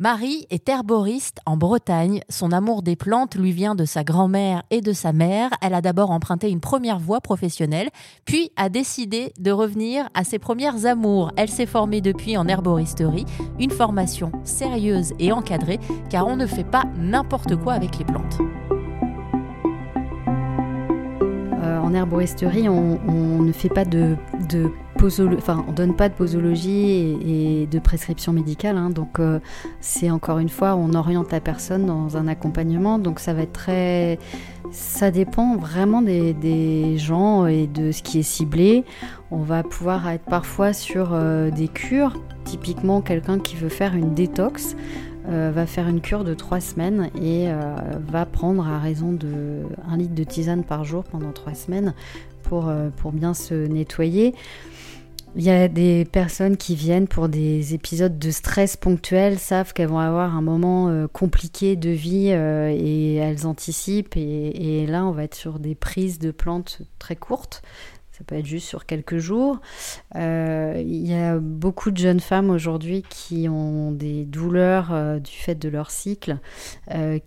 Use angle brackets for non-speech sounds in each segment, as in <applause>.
Marie est herboriste en Bretagne. Son amour des plantes lui vient de sa grand-mère et de sa mère. Elle a d'abord emprunté une première voie professionnelle, puis a décidé de revenir à ses premières amours. Elle s'est formée depuis en herboristerie, une formation sérieuse et encadrée, car on ne fait pas n'importe quoi avec les plantes. Euh, en herboristerie, on, ne fait pas de, de enfin, on donne pas de posologie et, de prescription médicale. Hein. donc, euh, c'est encore une fois, on oriente la personne dans un accompagnement. Donc, ça va être très. Ça dépend vraiment des, gens et de ce qui est ciblé. On va pouvoir être parfois sur euh, des cures. Typiquement, quelqu'un qui veut faire une détox. Euh, va faire une cure de trois semaines et va prendre à raison de 1 litre de tisane par jour pendant trois semaines pour, pour bien se nettoyer. Il y a des personnes qui viennent pour des épisodes de stress ponctuels, savent qu'elles vont avoir un moment euh, compliqué de vie euh, et elles anticipent. Et, là, on va être sur des prises de plantes très courtes. Ça peut être juste sur quelques jours. Euh, il y a beaucoup de jeunes femmes aujourd'hui qui ont des douleurs du fait de leur cycle,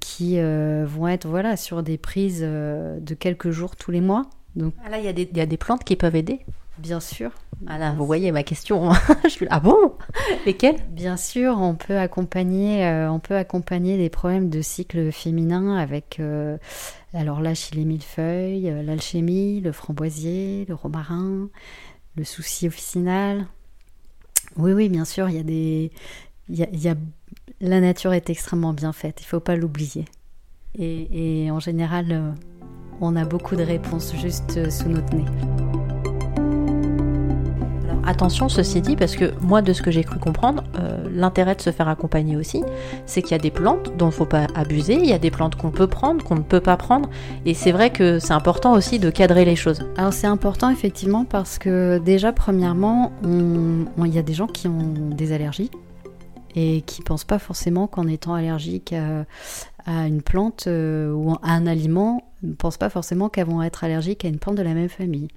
qui vont être voilà, sur des prises de quelques jours tous les mois. Donc, ah là, il y, y a des plantes qui peuvent aider Bien sûr. Ah vous voyez ma question. <laughs> je suis ah bon? Lesquelles? Bien sûr, on peut accompagner, euh, on peut accompagner des problèmes de cycle féminin avec, euh, alors là, chez les millefeuilles, euh, l'alchimie, le framboisier, le romarin, le souci officinal. Oui, oui, bien sûr, il y a des, il y a, la nature est extrêmement bien faite. Il faut pas l'oublier. Et, et en général, on a beaucoup de réponses juste sous notre nez. Attention, ceci dit, parce que moi, de ce que j'ai cru comprendre, euh, l'intérêt de se faire accompagner aussi, c'est qu'il y a des plantes dont il ne faut pas abuser, il y a des plantes qu'on peut prendre, qu'on ne peut pas prendre, et c'est vrai que c'est important aussi de cadrer les choses. Alors c'est important effectivement parce que déjà, premièrement, il y a des gens qui ont des allergies et qui pensent pas forcément qu'en étant allergique à, une plante euh, ou à un aliment, ne pensent pas forcément qu'elles vont être allergiques à une plante de la même famille.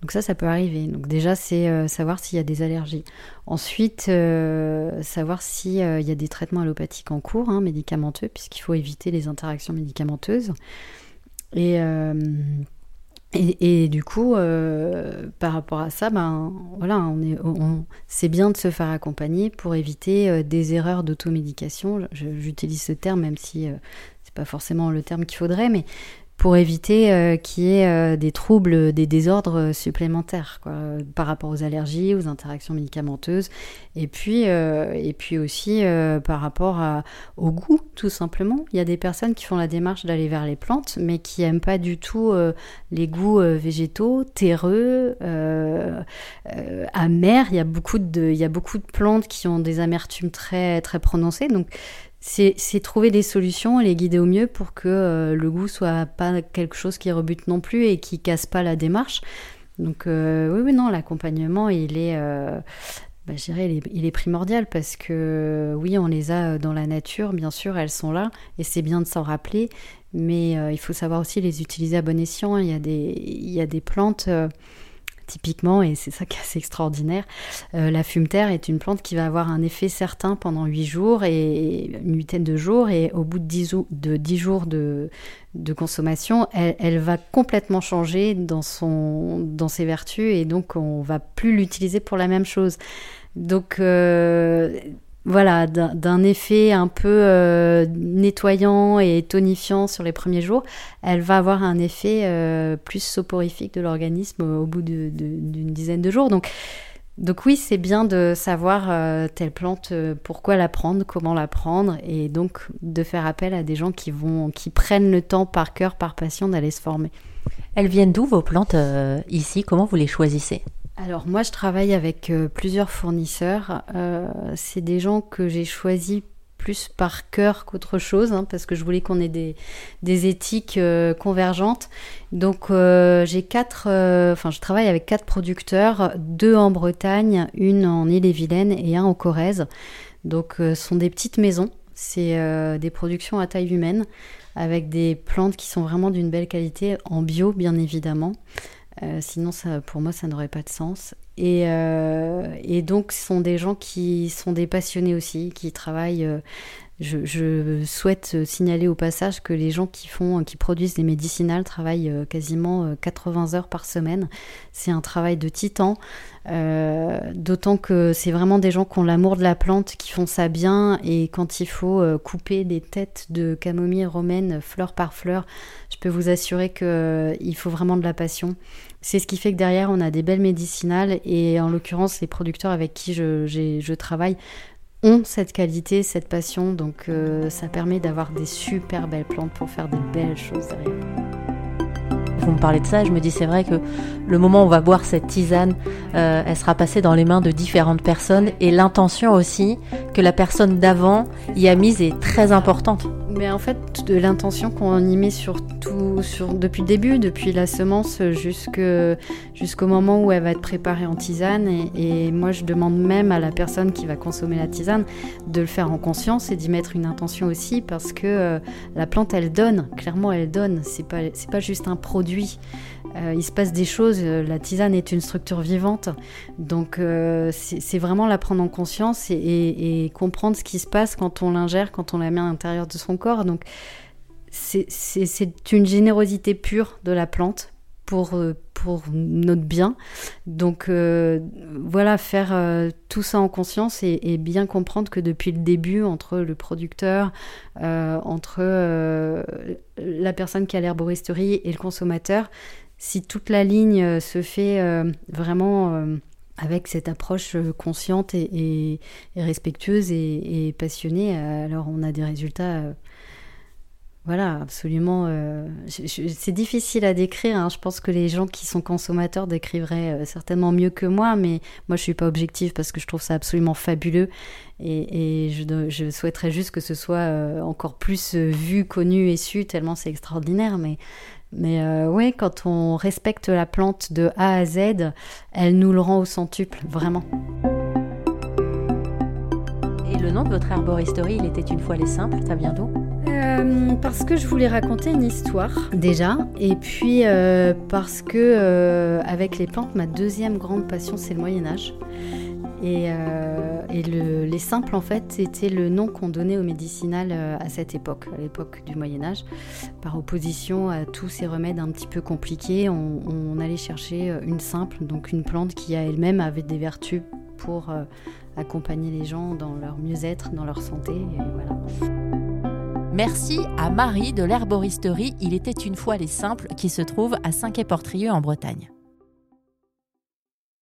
Donc ça, ça peut arriver. Donc déjà, c'est euh, savoir s'il y a des allergies. Ensuite, euh, savoir s'il euh, y a des traitements allopathiques en cours, hein, médicamenteux, puisqu'il faut éviter les interactions médicamenteuses. Et, et, du coup, par rapport à ça, ben voilà, on est, c'est bien de se faire accompagner pour éviter des erreurs d'automédication. J'utilise ce terme, même si pas forcément le terme qu'il faudrait, mais pour éviter euh, qu'il y ait euh, des troubles, des désordres supplémentaires quoi, par rapport aux allergies, aux interactions médicamenteuses, et puis, euh, et puis aussi par rapport au goût, tout simplement. Il y a des personnes qui font la démarche d'aller vers les plantes, mais qui n'aiment pas du tout les goûts végétaux, terreux, amers. Il y, a beaucoup de, il y a beaucoup de plantes qui ont des amertumes très, très prononcées, donc c'est trouver des solutions et les guider au mieux pour que euh, le goût soit pas quelque chose qui rebute non plus et qui casse pas la démarche. Donc euh, oui, oui, non, l'accompagnement, il est, euh, bah, je dirais, il est, il est, primordial parce que oui, on les a dans la nature, bien sûr, elles sont là et c'est bien de s'en rappeler, mais il faut savoir aussi les utiliser à bon escient. Il y a des, il y a des plantes typiquement, et c'est ça qui est assez extraordinaire, euh, la fumeterre est une plante qui va avoir un effet certain pendant 8 jours et une huitaine de jours, et au bout de 10, de jours de, consommation, elle, va complètement changer dans ses vertus, et donc on va plus l'utiliser pour la même chose. Donc euh, voilà, d'un effet un peu euh, nettoyant et tonifiant sur les premiers jours, elle va avoir un effet euh, plus soporifique de l'organisme au bout d'une dizaine de jours. Donc, donc oui, c'est bien de savoir euh, telle plante, pourquoi la prendre, comment la prendre, et donc de faire appel à des gens qui vont, qui prennent le temps par cœur, par passion d'aller se former. Elles viennent d'où vos plantes ici? Comment vous les choisissez? Alors moi je travaille avec euh, plusieurs fournisseurs. Euh, c'est des gens que j'ai choisis plus par cœur qu'autre chose, hein, parce que je voulais qu'on ait des, éthiques euh, convergentes. Donc j'ai quatre, enfin je travaille avec quatre producteurs, deux en Bretagne, une en Ille-et-Vilaine et un en Corrèze. Donc ce sont des petites maisons, c'est des productions à taille humaine, avec des plantes qui sont vraiment d'une belle qualité, en bio bien évidemment. Euh, sinon, ça, pour moi, ça n'aurait pas de sens. Et, et, donc, ce sont des gens qui sont des passionnés aussi, qui travaillent je, souhaite signaler au passage que les gens qui font, qui produisent des médicinales travaillent euh, quasiment 80 euh, heures par semaine. C'est un travail de titan, euh, d'autant que c'est vraiment des gens qui ont l'amour de la plante, qui font ça bien. Et quand il faut couper des têtes de camomille romaine fleur par fleur, je peux vous assurer qu'il faut vraiment de la passion. C'est ce qui fait que derrière, on a des belles médicinales et en l'occurrence, les producteurs avec qui je travaille ont cette qualité, cette passion, donc euh, ça permet d'avoir des super belles plantes pour faire des belles choses. Vous me parlez de ça, je me dis c'est vrai que le moment où on va boire cette tisane, euh, elle sera passée dans les mains de différentes personnes et l'intention aussi que la personne d'avant y a mise est très importante. Mais en fait, de l'intention qu'on y met sur tout, sur, depuis le début, depuis la semence jusqu'au moment où elle va être préparée en tisane. Et, moi, je demande même à la personne qui va consommer la tisane de le faire en conscience et d'y mettre une intention aussi parce que euh, la plante, elle donne. Clairement, elle donne. C'est pas, pas juste un produit. Euh, il se passe des choses. La tisane est une structure vivante. Donc, euh, c'est vraiment la prendre en conscience et, comprendre ce qui se passe quand on l'ingère, quand on la met à l'intérieur de son corps. Donc, c'est une générosité pure de la plante pour, euh, pour notre bien. Donc euh, voilà, faire euh, tout ça en conscience et, bien comprendre que depuis le début, entre le producteur, entre la personne qui a l'herboristerie et le consommateur, si toute la ligne se fait vraiment avec cette approche consciente et, respectueuse et, passionnée, alors on a des résultats voilà, absolument. Euh, c'est difficile à décrire. Hein. Je pense que les gens qui sont consommateurs décriveraient euh, certainement mieux que moi, mais moi je suis pas objective parce que je trouve ça absolument fabuleux et, je, souhaiterais juste que ce soit euh, encore plus vu, connu et su tellement c'est extraordinaire. Mais mais oui, quand on respecte la plante de A à Z, elle nous le rend au centuple, vraiment. Et le nom de votre arboristerie, il était une fois les simples, ça vient d'où? Euh, parce que je voulais raconter une histoire déjà, et puis euh, parce que euh, avec les plantes, ma deuxième grande passion c'est le Moyen Âge. Et, les simples, en fait, c'était le nom qu'on donnait au médicinal à cette époque, à l'époque du Moyen Âge. Par opposition à tous ces remèdes un petit peu compliqués, on, allait chercher une simple, donc une plante qui a elle-même avait des vertus pour accompagner les gens dans leur mieux-être, dans leur santé. Merci à Marie de l'herboristerie Il était une fois les simples qui se trouve à Saint-Quay-Portrieux en Bretagne.